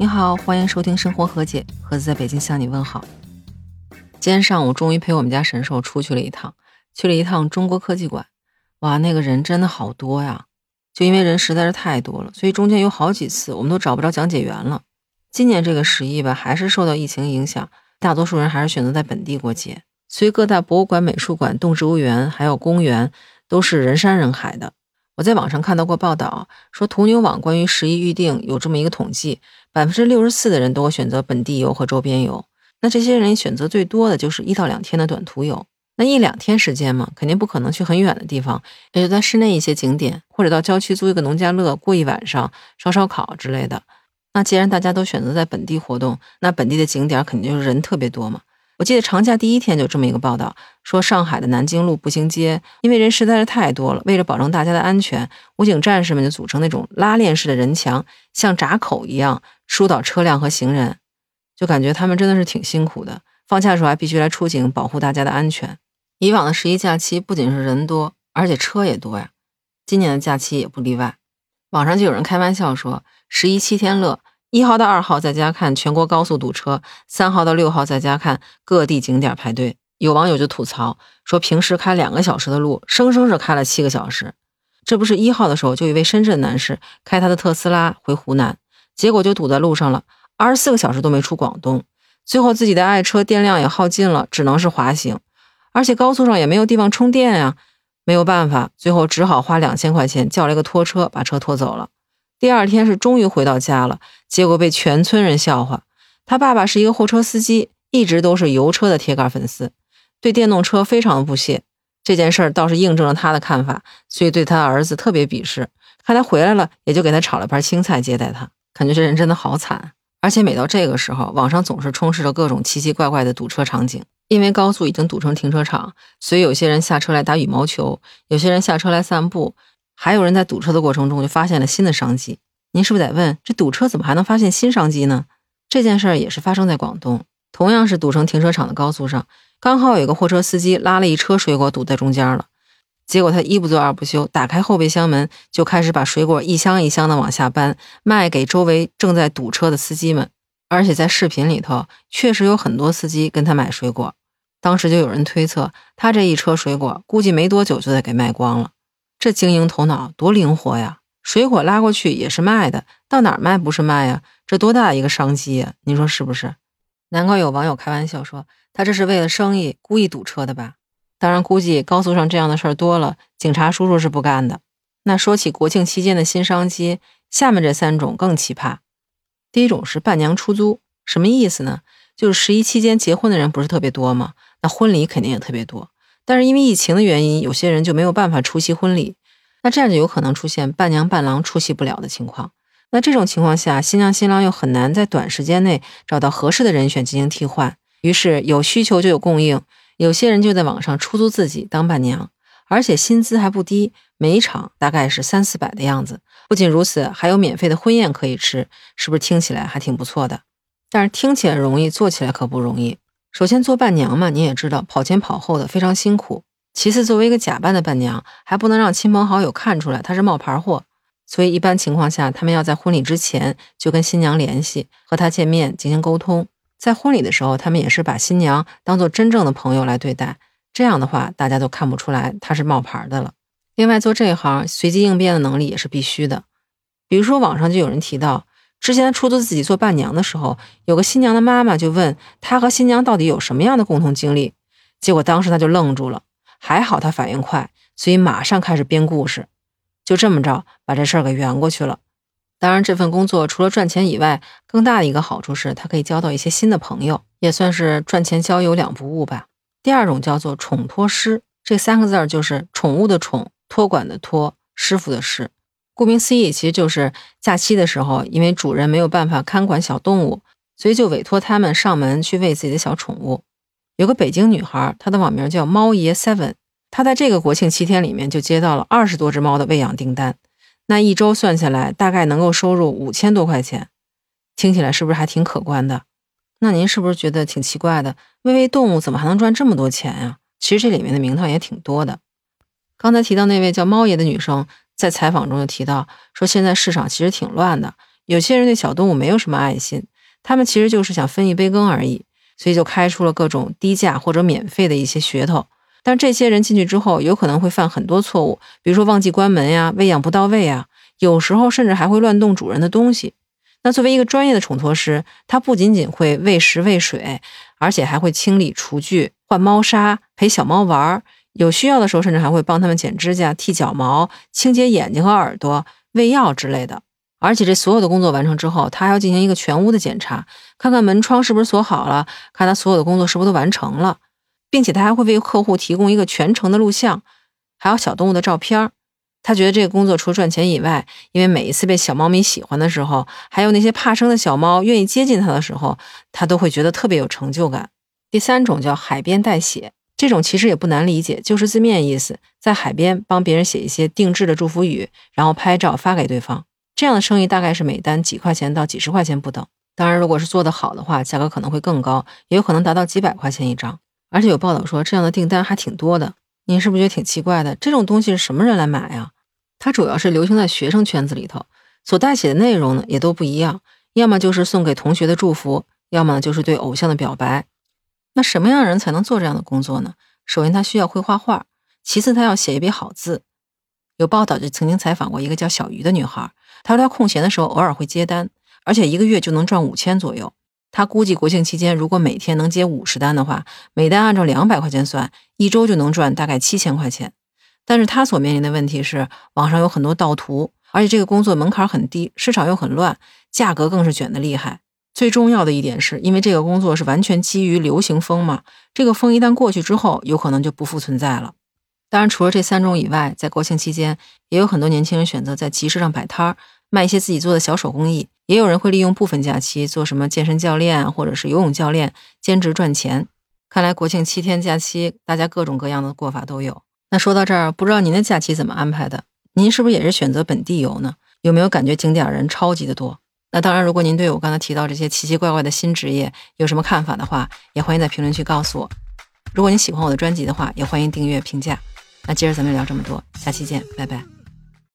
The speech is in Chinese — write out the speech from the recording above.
你好，欢迎收听生活和解，盒子在北京向你问好。今天上午终于陪我们家神兽出去了一趟，去了一趟中国科技馆。哇，那个人真的好多呀！就因为人实在是太多了，所以中间有好几次我们都找不着讲解员了。今年这个十一吧，还是受到疫情影响，大多数人还是选择在本地过节。所以各大博物馆、美术馆、动植物园还有公园都是人山人海的。我在网上看到过报道，说途牛网关于十一预定有这么一个统计，百分之六十四的人都会选择本地游和周边游。那这些人选择最多的就是一到两天的短途游。那一两天时间嘛，肯定不可能去很远的地方，也就在市内一些景点，或者到郊区租一个农家乐过一晚上，烧烧烤之类的。那既然大家都选择在本地活动，那本地的景点肯定就是人特别多嘛。我记得长假第一天就这么一个报道，说上海的南京路步行街，因为人实在是太多了，为了保证大家的安全，武警战士们就组成那种拉链式的人墙，像闸口一样疏导车辆和行人，就感觉他们真的是挺辛苦的。放假的时候还必须来出警，保护大家的安全。以往的十一假期不仅是人多，而且车也多呀，今年的假期也不例外。网上就有人开玩笑说，十一七天乐。一号到二号在家看全国高速堵车，三号到六号在家看各地景点排队。有网友就吐槽说，平时开两个小时的路，生生是开了七个小时。这不是一号的时候，就一位深圳男士开他的特斯拉回湖南，结果就堵在路上了，二十四个小时都没出广东。最后自己的爱车电量也耗尽了，只能是滑行，而且高速上也没有地方充电呀，没有办法，最后只好花两千块钱叫了一个拖车把车拖走了。第二天是终于回到家了，结果被全村人笑话。他爸爸是一个货车司机，一直都是油车的铁杆粉丝，对电动车非常的不屑。这件事儿倒是印证了他的看法，所以对他儿子特别鄙视。看他回来了，也就给他炒了盘青菜接待他。感觉这人真的好惨。而且每到这个时候，网上总是充斥着各种奇奇怪怪的堵车场景。因为高速已经堵成停车场，所以有些人下车来打羽毛球，有些人下车来散步。还有人在堵车的过程中就发现了新的商机。您是不是得问，这堵车怎么还能发现新商机呢？这件事儿也是发生在广东，同样是堵成停车场的高速上，刚好有个货车司机拉了一车水果堵在中间了。结果他一不做二不休，打开后备箱门就开始把水果一箱一箱的往下搬，卖给周围正在堵车的司机们。而且在视频里头，确实有很多司机跟他买水果。当时就有人推测，他这一车水果估计没多久就得给卖光了。这经营头脑多灵活呀！水果拉过去也是卖的，到哪儿卖不是卖呀？这多大一个商机呀！您说是不是？难怪有网友开玩笑说，他这是为了生意故意堵车的吧？当然，估计高速上这样的事儿多了，警察叔叔是不干的。那说起国庆期间的新商机，下面这三种更奇葩。第一种是伴娘出租，什么意思呢？就是十一期间结婚的人不是特别多吗？那婚礼肯定也特别多。但是因为疫情的原因，有些人就没有办法出席婚礼，那这样就有可能出现伴娘伴郎出席不了的情况。那这种情况下，新娘新郎又很难在短时间内找到合适的人选进行替换，于是有需求就有供应，有些人就在网上出租自己当伴娘，而且薪资还不低，每一场大概是三四百的样子。不仅如此，还有免费的婚宴可以吃，是不是听起来还挺不错的？但是听起来容易，做起来可不容易。首先做伴娘嘛，你也知道跑前跑后的非常辛苦。其次，作为一个假扮的伴娘，还不能让亲朋好友看出来她是冒牌货。所以一般情况下，他们要在婚礼之前就跟新娘联系，和她见面进行沟通。在婚礼的时候，他们也是把新娘当做真正的朋友来对待。这样的话，大家都看不出来她是冒牌的了。另外，做这一行随机应变的能力也是必须的。比如说，网上就有人提到。之前出租自己做伴娘的时候，有个新娘的妈妈就问她和新娘到底有什么样的共同经历，结果当时她就愣住了。还好她反应快，所以马上开始编故事，就这么着把这事儿给圆过去了。当然，这份工作除了赚钱以外，更大的一个好处是，他可以交到一些新的朋友，也算是赚钱交友两不误吧。第二种叫做宠托师，这三个字儿就是宠物的宠，托管的托，师傅的师。顾名思义，其实就是假期的时候，因为主人没有办法看管小动物，所以就委托他们上门去喂自己的小宠物。有个北京女孩，她的网名叫猫爷 Seven，她在这个国庆七天里面就接到了二十多只猫的喂养订单，那一周算下来大概能够收入五千多块钱，听起来是不是还挺可观的？那您是不是觉得挺奇怪的？喂喂动物怎么还能赚这么多钱呀？其实这里面的名堂也挺多的。刚才提到那位叫猫爷的女生。在采访中就提到说，现在市场其实挺乱的，有些人对小动物没有什么爱心，他们其实就是想分一杯羹而已，所以就开出了各种低价或者免费的一些噱头。但这些人进去之后，有可能会犯很多错误，比如说忘记关门呀、喂养不到位呀，有时候甚至还会乱动主人的东西。那作为一个专业的宠托师，他不仅仅会喂食喂水，而且还会清理厨具、换猫砂、陪小猫玩儿，有需要的时候甚至还会帮他们剪指甲、剃脚毛、清洁眼睛和耳朵、喂药之类的。而且这所有的工作完成之后，他还要进行一个全屋的检查，看看门窗是不是锁好了，看他所有的工作是不是都完成了。并且他还会为客户提供一个全程的录像，还有小动物的照片他觉得这个工作除了赚钱以外，因为每一次被小猫咪喜欢的时候，还有那些怕生的小猫愿意接近他的时候，他都会觉得特别有成就感。第三种叫海边代写，这种其实也不难理解，就是字面意思，在海边帮别人写一些定制的祝福语，然后拍照发给对方。这样的生意大概是每单几块钱到几十块钱不等。当然，如果是做得好的话，价格可能会更高，也有可能达到几百块钱一张。而且有报道说，这样的订单还挺多的。您是不是觉得挺奇怪的？这种东西是什么人来买呀？它主要是流行在学生圈子里头，所代写的内容呢也都不一样，要么就是送给同学的祝福，要么就是对偶像的表白。那什么样的人才能做这样的工作呢？首先他需要会画画，其次他要写一笔好字。有报道就曾经采访过一个叫小鱼的女孩，她说她空闲的时候偶尔会接单，而且一个月就能赚五千左右。他估计国庆期间，如果每天能接五十单的话，每单按照两百块钱算，一周就能赚大概七千块钱。但是他所面临的问题是，网上有很多盗图，而且这个工作门槛很低，市场又很乱，价格更是卷得厉害。最重要的一点是，因为这个工作是完全基于流行风嘛，这个风一旦过去之后，有可能就不复存在了。当然，除了这三种以外，在国庆期间，也有很多年轻人选择在集市上摆摊儿，卖一些自己做的小手工艺。也有人会利用部分假期做什么健身教练或者是游泳教练兼职赚钱。看来国庆七天假期，大家各种各样的过法都有。那说到这儿，不知道您的假期怎么安排的？您是不是也是选择本地游呢？有没有感觉景点人超级的多？那当然，如果您对我刚才提到这些奇奇怪怪的新职业有什么看法的话，也欢迎在评论区告诉我。如果您喜欢我的专辑的话，也欢迎订阅评价。那今儿咱们聊这么多，下期见，拜拜。